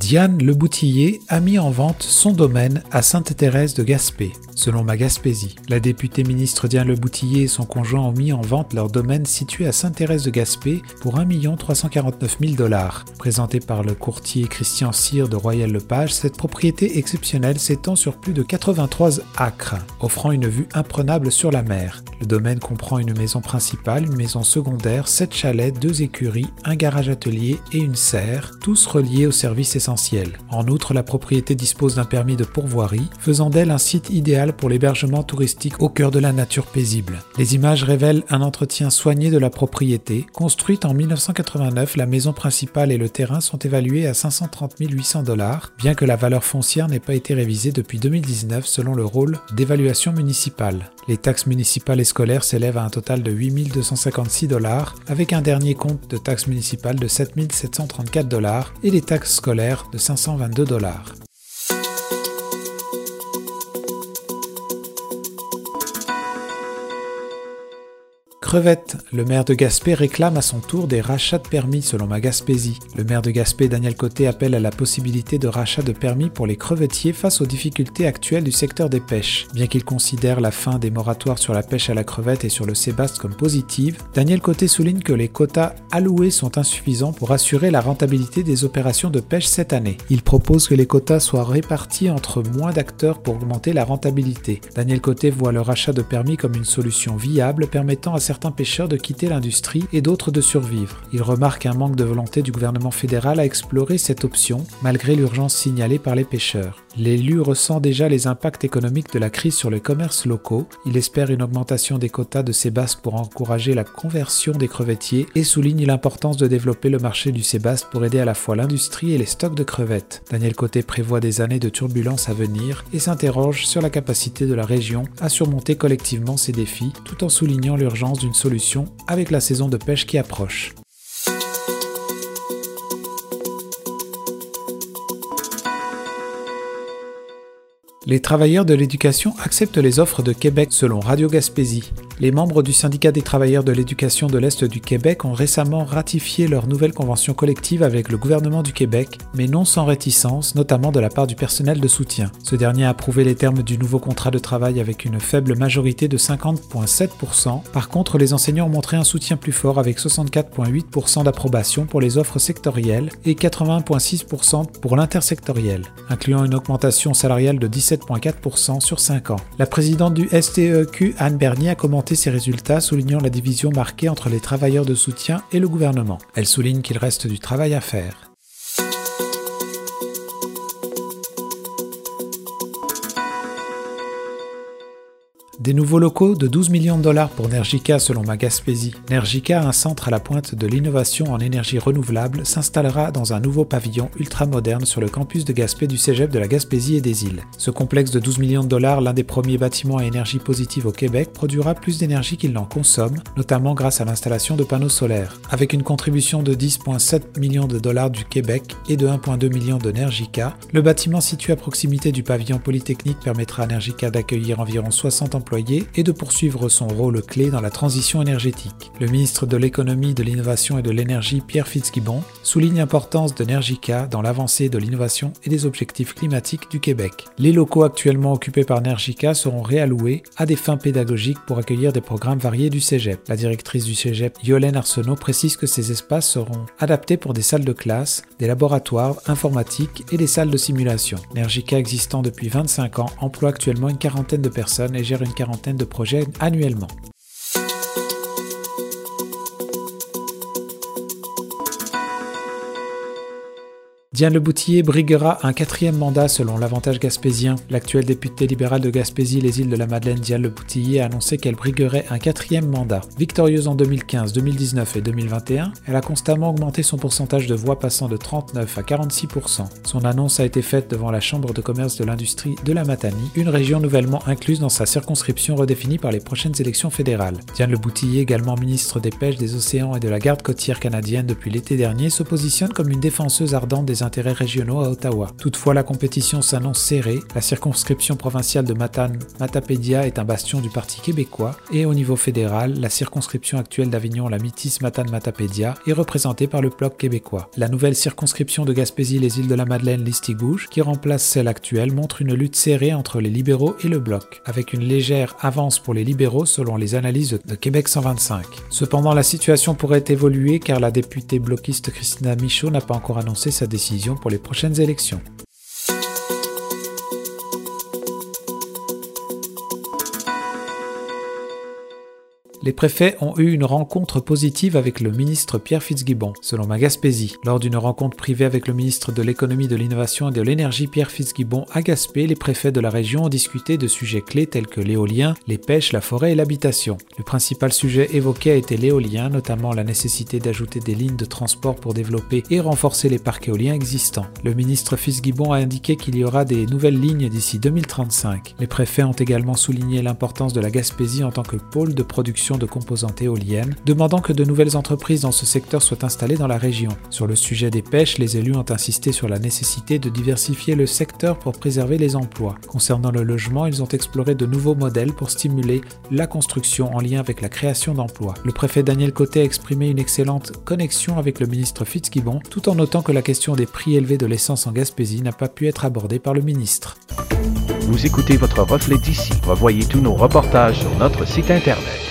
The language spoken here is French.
Diane Le Boutillier a mis en vente son domaine à Sainte-Thérèse de Gaspé, selon ma Gaspésie. La députée ministre Diane Le Boutillier et son conjoint ont mis en vente leur domaine situé à Sainte-Thérèse de Gaspé pour 1 349 000 dollars. Présentée par le courtier Christian Cyr de Royal Lepage, cette propriété exceptionnelle s'étend sur plus de 83 acres, offrant une vue imprenable sur la mer. Le domaine comprend une maison principale, une maison secondaire, 7 chalets, deux écuries, un garage atelier et une serre, tous reliés au service essentiel. En outre, la propriété dispose d'un permis de pourvoirie, faisant d'elle un site idéal pour l'hébergement touristique au cœur de la nature paisible. Les images révèlent un entretien soigné de la propriété. Construite en 1989, la maison principale et le terrain sont évalués à 530 800 dollars, bien que la valeur foncière n'ait pas été révisée depuis 2019 selon le rôle d'évaluation municipale. Les taxes municipales et scolaires s'élèvent à un total de 8 256 dollars, avec un dernier compte de taxes municipales de 7 734 dollars et les taxes scolaires de 522 dollars. Le maire de Gaspé réclame à son tour des rachats de permis selon ma Gaspésie. Le maire de Gaspé, Daniel Côté, appelle à la possibilité de rachat de permis pour les crevettiers face aux difficultés actuelles du secteur des pêches. Bien qu'il considère la fin des moratoires sur la pêche à la crevette et sur le sébaste comme positive, Daniel Côté souligne que les quotas alloués sont insuffisants pour assurer la rentabilité des opérations de pêche cette année. Il propose que les quotas soient répartis entre moins d'acteurs pour augmenter la rentabilité. Daniel Côté voit le rachat de permis comme une solution viable permettant à certains pêcheurs de quitter l'industrie et d'autres de survivre. Il remarque un manque de volonté du gouvernement fédéral à explorer cette option, malgré l'urgence signalée par les pêcheurs. L'élu ressent déjà les impacts économiques de la crise sur les commerces locaux. Il espère une augmentation des quotas de sébaste pour encourager la conversion des crevettiers et souligne l'importance de développer le marché du sébaste pour aider à la fois l'industrie et les stocks de crevettes. Daniel Côté prévoit des années de turbulences à venir et s'interroge sur la capacité de la région à surmonter collectivement ces défis tout en soulignant l'urgence d'une solution avec la saison de pêche qui approche. Les travailleurs de l'éducation acceptent les offres de Québec selon Radio Gaspésie. Les membres du syndicat des travailleurs de l'éducation de l'Est du Québec ont récemment ratifié leur nouvelle convention collective avec le gouvernement du Québec, mais non sans réticence, notamment de la part du personnel de soutien. Ce dernier a approuvé les termes du nouveau contrat de travail avec une faible majorité de 50,7%. Par contre, les enseignants ont montré un soutien plus fort avec 64,8% d'approbation pour les offres sectorielles et 80,6% pour l'intersectoriel, incluant une augmentation salariale de 17,4% sur 5 ans. La présidente du STEQ, Anne Bernier, a commenté ses résultats, soulignant la division marquée entre les travailleurs de soutien et le gouvernement. Elle souligne qu'il reste du travail à faire. Des nouveaux locaux de 12 millions de dollars pour Nergica selon ma Gaspésie. Nergica, un centre à la pointe de l'innovation en énergie renouvelable, s'installera dans un nouveau pavillon ultra moderne sur le campus de Gaspé du Cégep de la Gaspésie et des îles. Ce complexe de 12 millions de dollars, l'un des premiers bâtiments à énergie positive au Québec, produira plus d'énergie qu'il n'en consomme, notamment grâce à l'installation de panneaux solaires. Avec une contribution de 10,7 millions de dollars du Québec et de 1,2 millions de Nergica, le bâtiment situé à proximité du pavillon polytechnique permettra à Nergica d'accueillir environ 60 et de poursuivre son rôle clé dans la transition énergétique. Le ministre de l'économie, de l'innovation et de l'énergie, Pierre Fitzgibbon, souligne l'importance de Nergica dans l'avancée de l'innovation et des objectifs climatiques du Québec. Les locaux actuellement occupés par Nergica seront réalloués à des fins pédagogiques pour accueillir des programmes variés du Cégep. La directrice du Cégep, Yolène Arsenault, précise que ces espaces seront adaptés pour des salles de classe, des laboratoires informatiques et des salles de simulation. Nergica existant depuis 25 ans emploie actuellement une quarantaine de personnes et gère une quarantaine de projets annuellement. Diane Le Boutillier briguera un quatrième mandat selon l'avantage gaspésien. L'actuel député libéral de Gaspésie, les îles de la Madeleine, Diane Le Boutillier, a annoncé qu'elle briguerait un quatrième mandat. Victorieuse en 2015, 2019 et 2021, elle a constamment augmenté son pourcentage de voix passant de 39 à 46%. Son annonce a été faite devant la Chambre de commerce de l'industrie de la Matanie, une région nouvellement incluse dans sa circonscription redéfinie par les prochaines élections fédérales. Diane Le Boutillier, également ministre des Pêches, des Océans et de la Garde côtière canadienne depuis l'été dernier, se positionne comme une défenseuse ardente des intérêts régionaux à Ottawa. Toutefois, la compétition s'annonce serrée. La circonscription provinciale de Matane-Matapédia est un bastion du Parti québécois et au niveau fédéral, la circonscription actuelle d'Avignon, la Métis Matane-Matapédia, est représentée par le Bloc québécois. La nouvelle circonscription de Gaspésie, les îles de la Madeleine, Listigouche, qui remplace celle actuelle, montre une lutte serrée entre les libéraux et le Bloc, avec une légère avance pour les libéraux selon les analyses de Québec 125. Cependant, la situation pourrait évoluer car la députée bloquiste Christina Michaud n'a pas encore annoncé sa décision pour les prochaines élections. Les préfets ont eu une rencontre positive avec le ministre Pierre Fitzgibbon, selon ma Gaspésie. Lors d'une rencontre privée avec le ministre de l'économie, de l'innovation et de l'énergie Pierre Fitzgibbon à Gaspé, les préfets de la région ont discuté de sujets clés tels que l'éolien, les pêches, la forêt et l'habitation. Le principal sujet évoqué a été l'éolien, notamment la nécessité d'ajouter des lignes de transport pour développer et renforcer les parcs éoliens existants. Le ministre Fitzgibbon a indiqué qu'il y aura des nouvelles lignes d'ici 2035. Les préfets ont également souligné l'importance de la Gaspésie en tant que pôle de de composantes éoliennes, demandant que de nouvelles entreprises dans ce secteur soient installées dans la région. Sur le sujet des pêches, les élus ont insisté sur la nécessité de diversifier le secteur pour préserver les emplois. Concernant le logement, ils ont exploré de nouveaux modèles pour stimuler la construction en lien avec la création d'emplois. Le préfet Daniel Côté a exprimé une excellente connexion avec le ministre Fitzgibbon, tout en notant que la question des prix élevés de l'essence en Gaspésie n'a pas pu être abordée par le ministre. Vous écoutez votre reflet d'ici. Revoyez tous nos reportages sur notre site internet.